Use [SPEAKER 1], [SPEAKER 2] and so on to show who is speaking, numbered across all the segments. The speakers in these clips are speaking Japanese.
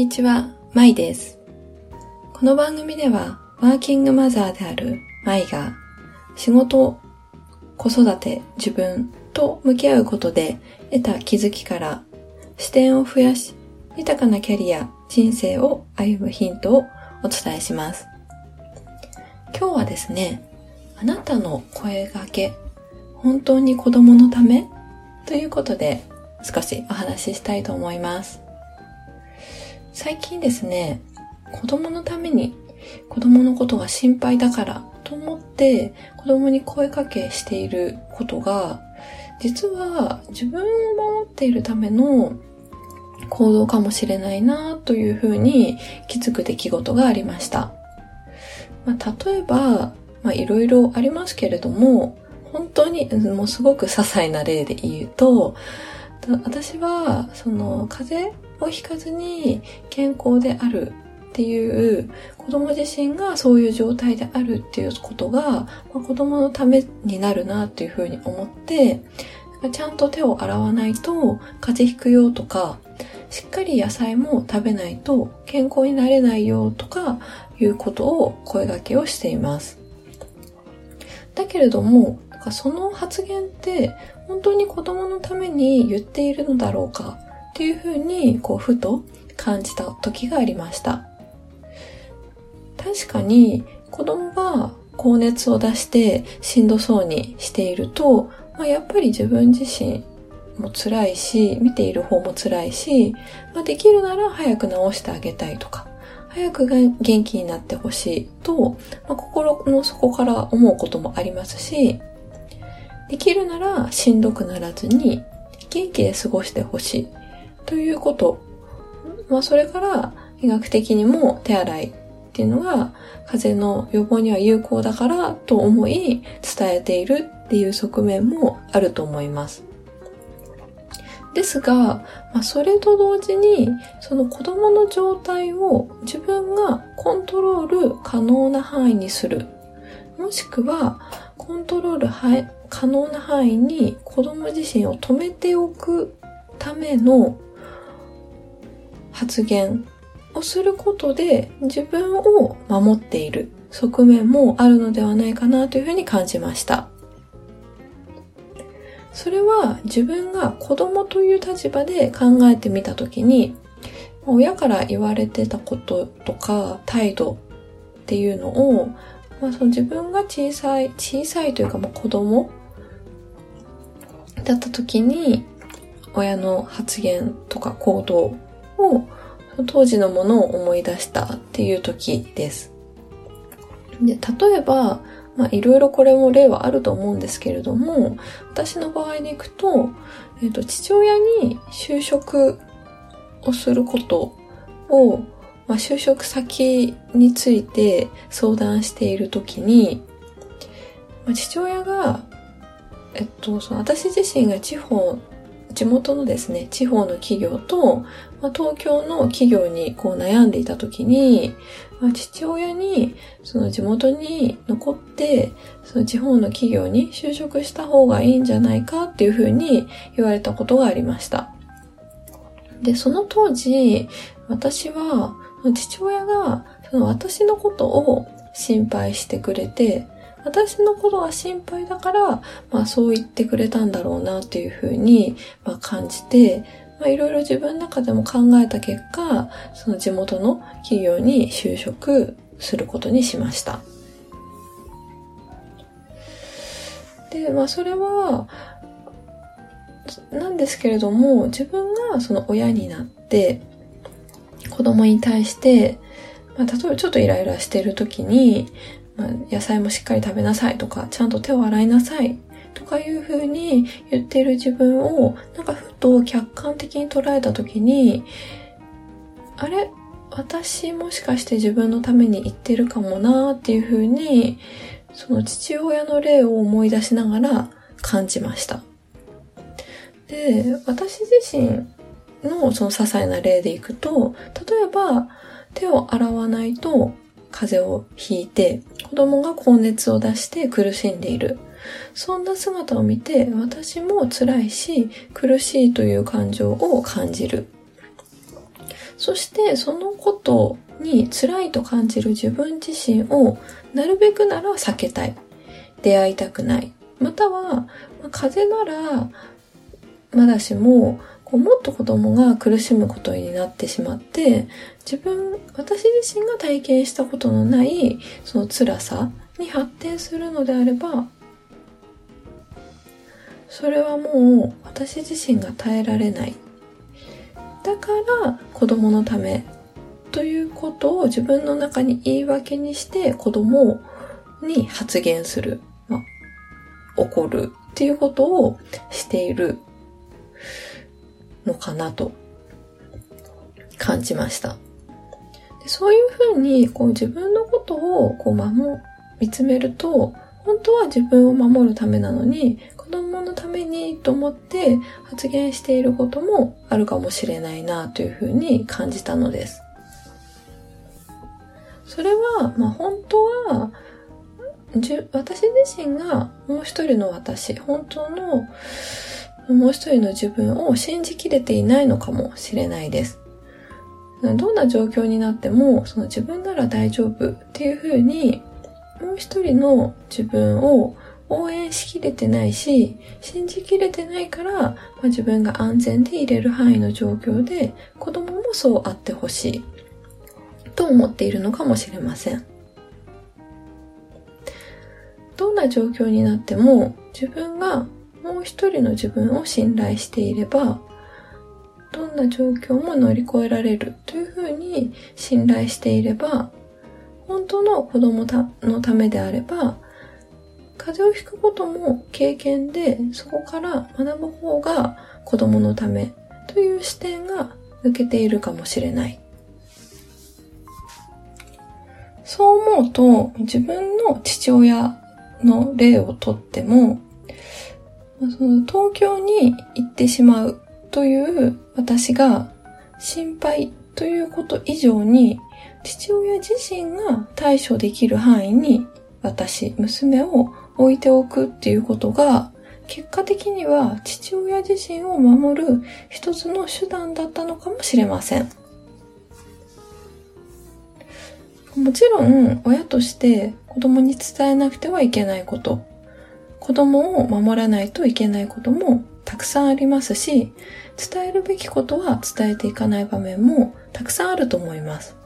[SPEAKER 1] にちは、まいです。この番組では、ワーキングマザーであるまいが、仕事、子育て、自分と向き合うことで得た気づきから視点を増やし、豊かなキャリア、人生を歩むヒントをお伝えします。今日はですね、あなたの声掛け、本当に子供のため？ということで少しお話ししたいと思います。最近ですね、子供のために子供のことが心配だからと思って子供に声かけしていることが実は自分を守っているための行動かもしれないなというふうに気づく出来事がありました。まあ、例えば、まあ、いろいろありますけれども、本当にもうすごく些細な例で言うと、私は、その、風邪をひかずに健康であるっていう子供自身がそういう状態であるっていうことが、まあ、子供のためになるなっていうふうに思ってちゃんと手を洗わないと風邪ひくよとかしっかり野菜も食べないと健康になれないよとかいうことを声掛けをしています。だけれども、その発言って本当に子供のために言っているのだろうかっていうふうに、こう、ふと感じた時がありました。確かに子供が高熱を出してしんどそうにしていると、まあ、やっぱり自分自身も辛いし、見ている方も辛いし、まあ、できるなら早く治してあげたいとか、早く元気になってほしいと、まあ、心の底から思うこともありますし、できるならしんどくならずに元気で過ごしてほしいということ。まあそれから医学的にも手洗いっていうのが風邪の予防には有効だからと思い伝えているっていう側面もあると思います。ですが、まあ、それと同時に、その子供の状態を自分がコントロール可能な範囲にする。もしくは、コントロール可能な範囲に子供自身を止めておくための発言をすることで自分を守っている側面もあるのではないかなというふうに感じました。それは自分が子供という立場で考えてみたときに、親から言われてたこととか態度っていうのを、まあ、その自分が小さい、小さいというかまあ子供だった時に、親の発言とか行動を、当時のものを思い出したっていう時です。で、例えば、まあいろいろこれも例はあると思うんですけれども、私の場合でいくと、えっ、ー、と、父親に就職をすることを、まあ、就職先について相談しているときに、まあ、父親がえっと、その私自身が地方、地元のですね、地方の企業と、まあ、東京の企業にこう悩んでいた時に、まあ、父親にその地元に残って、その地方の企業に就職した方がいいんじゃないかっていうふうに言われたことがありました。で、その当時、私は、父親がその私のことを心配してくれて、私のことが心配だから、まあそう言ってくれたんだろうなっていうふうに、まあ、感じて、まあいろいろ自分の中でも考えた結果、その地元の企業に就職することにしました。で、まあそれは、なんですけれども、自分がその親になって、子供に対して、まあ、例えばちょっとイライラしてる時に、野菜もしっかり食べなさいとか、ちゃんと手を洗いなさいとかいう風に言っている自分を、なんかふと客観的に捉えた時に、あれ？私もしかして自分のために言ってるかもなーっていう風に、その父親の例を思い出しながら感じました。で、私自身のその些細な例でいくと、例えば手を洗わないと風邪をひいて、子供が高熱を出して苦しんでいる。そんな姿を見て、私も辛いし、苦しいという感情を感じる。そしてそのことに辛いと感じる自分自身をなるべくなら避けたい。出会いたくない。または、ま、風邪ならまだしも、こうもっと子供が苦しむことになってしまって、自分、私自身が体験したことのない、その辛さに発展するのであれば、それはもう私自身が耐えられない。だから子供のためということを自分の中に言い訳にして子供に発言する。まあ、怒るっていうことをしているのかなと感じました。そういうふうにこう自分のことをこう守、見つめると、本当は自分を守るためなのに、子供のためにと思って発言していることもあるかもしれないなというふうに感じたのです。それは、まあ本当は、私自身がもう一人の私、本当のもう一人の自分を信じきれていないのかもしれないです。どんな状況になっても、その自分なら大丈夫っていうふうに、もう一人の自分を応援しきれてないし、信じきれてないから、まあ、自分が安全でいれる範囲の状況で、子供もそうあってほしい、と思っているのかもしれません。どんな状況になっても、自分がう一人の自分を信頼していれば、どんな状況も乗り越えられるというふうに信頼していれば、本当の子供のためであれば、風邪をひくことも経験で、そこから学ぶ方が子供のためという視点が抜けているかもしれない。そう思うと、自分の父親の例をとっても、その東京に行ってしまうという私が心配ということ以上に父親自身が対処できる範囲に私、娘を置いておくっていうことが結果的には父親自身を守る一つの手段だったのかもしれません。もちろん親として子供に伝えなくてはいけないこと子供を守らないといけないこともたくさんありますし、伝えるべきことは伝えていかない場面もたくさんあると思います。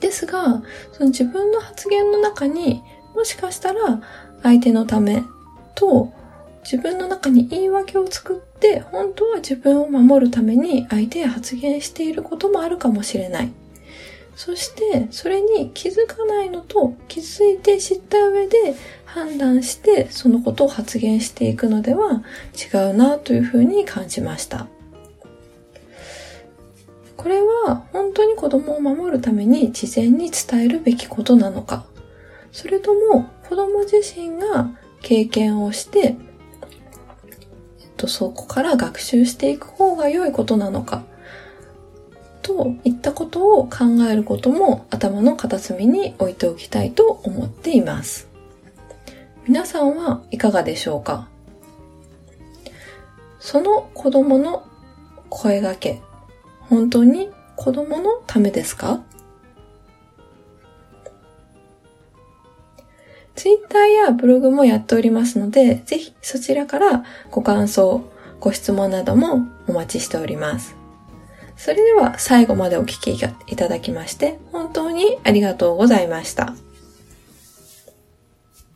[SPEAKER 1] ですが、その自分の発言の中にもしかしたら相手のためと自分の中に言い訳を作って本当は自分を守るために相手へ発言していることもあるかもしれない。そして、それに気づかないのと気づいて知った上で判断して、そのことを発言していくのでは違うなというふうに感じました。これは本当に子供を守るために事前に伝えるべきことなのか、それとも子供自身が経験をして、えっと、そこから学習していく方が良いことなのか、といったことを考えることも頭の片隅に置いておきたいと思っています。皆さんはいかがでしょうか？その子供の声がけ、本当に子供のためですか？ツイッターやブログもやっておりますので、ぜひそちらからご感想、ご質問などもお待ちしております。それでは最後までお聴きいただきまして本当にありがとうございました。